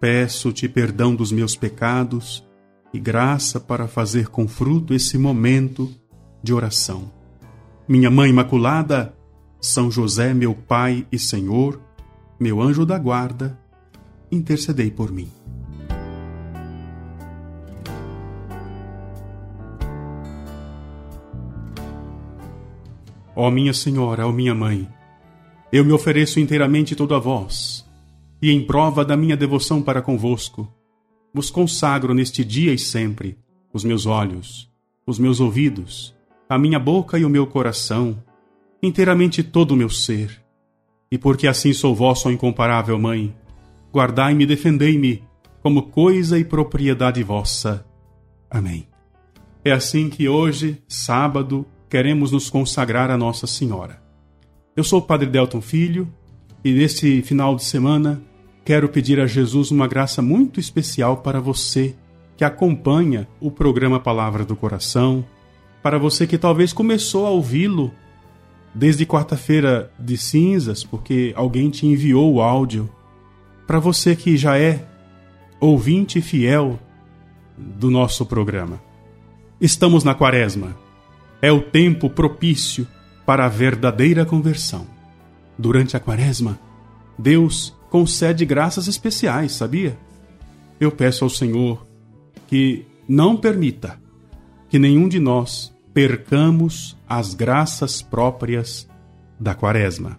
Peço-te perdão dos meus pecados e graça para fazer com fruto esse momento de oração. Minha Mãe Imaculada, São José, meu Pai e Senhor, meu anjo da guarda, intercedei por mim. Ó minha Senhora, ó minha Mãe, eu me ofereço inteiramente todo a vós e em prova da minha devoção para convosco, vos consagro neste dia e sempre os meus olhos, os meus ouvidos, a minha boca e o meu coração, inteiramente todo o meu ser. E porque assim sou vosso incomparável Mãe, guardai-me e defendei-me como coisa e propriedade vossa. Amém. É assim que hoje, sábado, queremos nos consagrar a Nossa Senhora. Eu sou o Padre Delton Filho e neste final de semana quero pedir a Jesus uma graça muito especial para você que acompanha o programa Palavra do Coração, para você que talvez começou a ouvi-lo desde quarta-feira de cinzas, porque alguém te enviou o áudio, para você que já é ouvinte fiel do nosso programa. Estamos na Quaresma. É o tempo propício para a verdadeira conversão. Durante a Quaresma, Deus concede graças especiais, sabia? Eu peço ao Senhor que não permita que nenhum de nós percamos as graças próprias da Quaresma.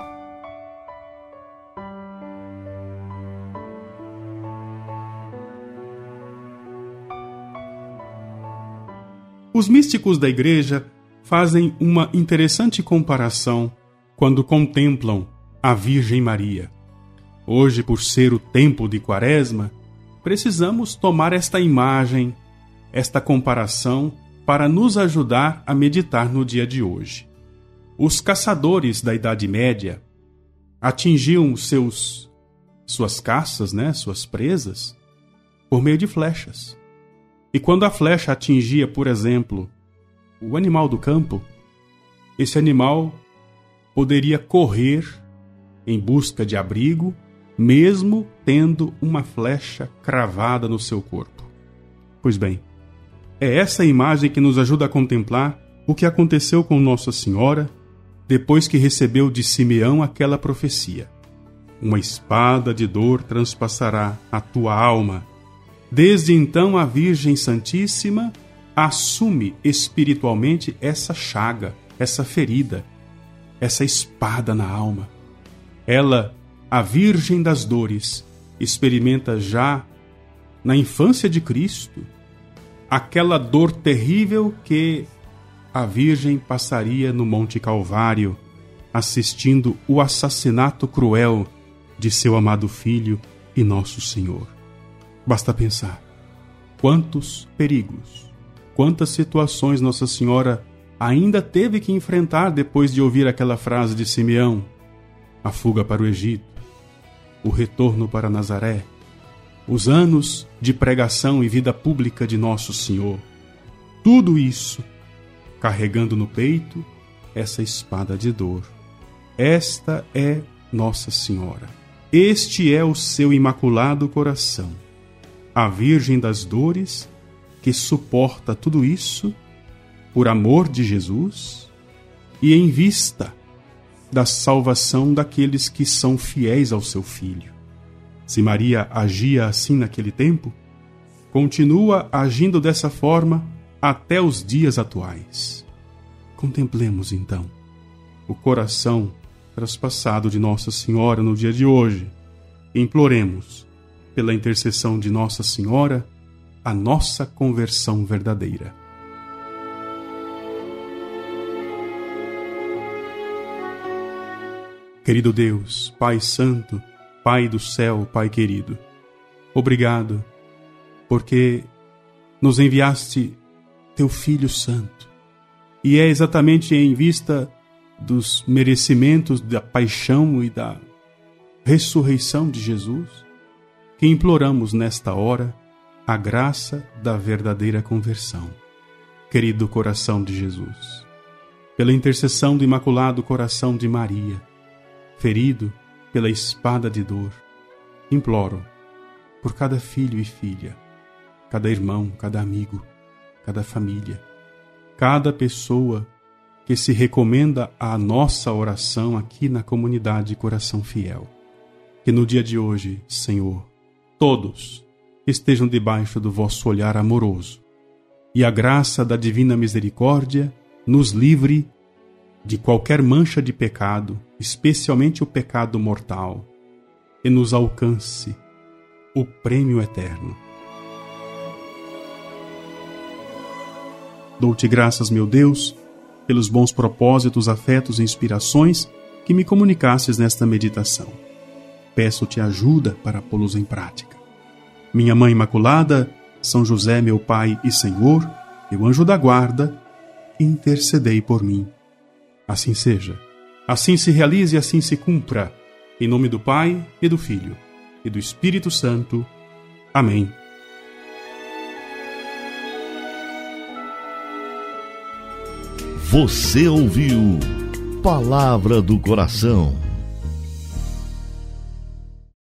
Os místicos da Igreja fazem uma interessante comparação quando contemplam a Virgem Maria. Hoje, por ser o tempo de Quaresma, precisamos tomar esta imagem, esta comparação, para nos ajudar a meditar no dia de hoje. Os caçadores da Idade Média atingiam seus suas caças, né, suas presas, por meio de flechas. E quando a flecha atingia, por exemplo, o animal do campo, esse animal poderia correr em busca de abrigo mesmo tendo uma flecha cravada no seu corpo. Pois bem, é essa imagem que nos ajuda a contemplar o que aconteceu com Nossa Senhora depois que recebeu de Simeão aquela profecia: Uma espada de dor transpassará a tua alma. Desde então, a Virgem Santíssima assume espiritualmente essa chaga, essa ferida, essa espada na alma. Ela a Virgem das Dores experimenta já na infância de Cristo aquela dor terrível que a Virgem passaria no Monte Calvário, assistindo o assassinato cruel de seu amado Filho e nosso Senhor. Basta pensar quantos perigos, quantas situações Nossa Senhora ainda teve que enfrentar depois de ouvir aquela frase de Simeão: a fuga para o Egito, o retorno para Nazaré, os anos de pregação e vida pública de Nosso Senhor. Tudo isso carregando no peito essa espada de dor. Esta é Nossa Senhora. Este é o seu imaculado coração. A Virgem das Dores que suporta tudo isso por amor de Jesus e em vista da salvação daqueles que são fiéis ao seu filho. Se Maria agia assim naquele tempo, continua agindo dessa forma até os dias atuais. Contemplemos então o coração traspassado de Nossa Senhora no dia de hoje. Imploremos, pela intercessão de Nossa Senhora, a nossa conversão verdadeira. Querido Deus, Pai Santo, Pai do céu, Pai querido, obrigado porque nos enviaste teu Filho Santo. E é exatamente em vista dos merecimentos da paixão e da ressurreição de Jesus que imploramos nesta hora a graça da verdadeira conversão. Querido coração de Jesus, pela intercessão do Imaculado Coração de Maria, ferido pela espada de dor, imploro por cada filho e filha, cada irmão, cada amigo, cada família, cada pessoa que se recomenda à nossa oração aqui na comunidade Coração Fiel. Que no dia de hoje, Senhor, todos estejam debaixo do vosso olhar amoroso e a graça da divina misericórdia nos livre de qualquer mancha de pecado, especialmente o pecado mortal, e nos alcance o prêmio eterno. Dou-te graças, meu Deus, pelos bons propósitos, afetos e inspirações que me comunicasses nesta meditação. Peço-te ajuda para pô-los em prática. Minha Mãe Imaculada, São José, meu Pai e Senhor, meu anjo da guarda, intercedei por mim. Assim seja. Assim se realize e assim se cumpra. Em nome do Pai e do Filho e do Espírito Santo. Amém. Você ouviu Palavra do Coração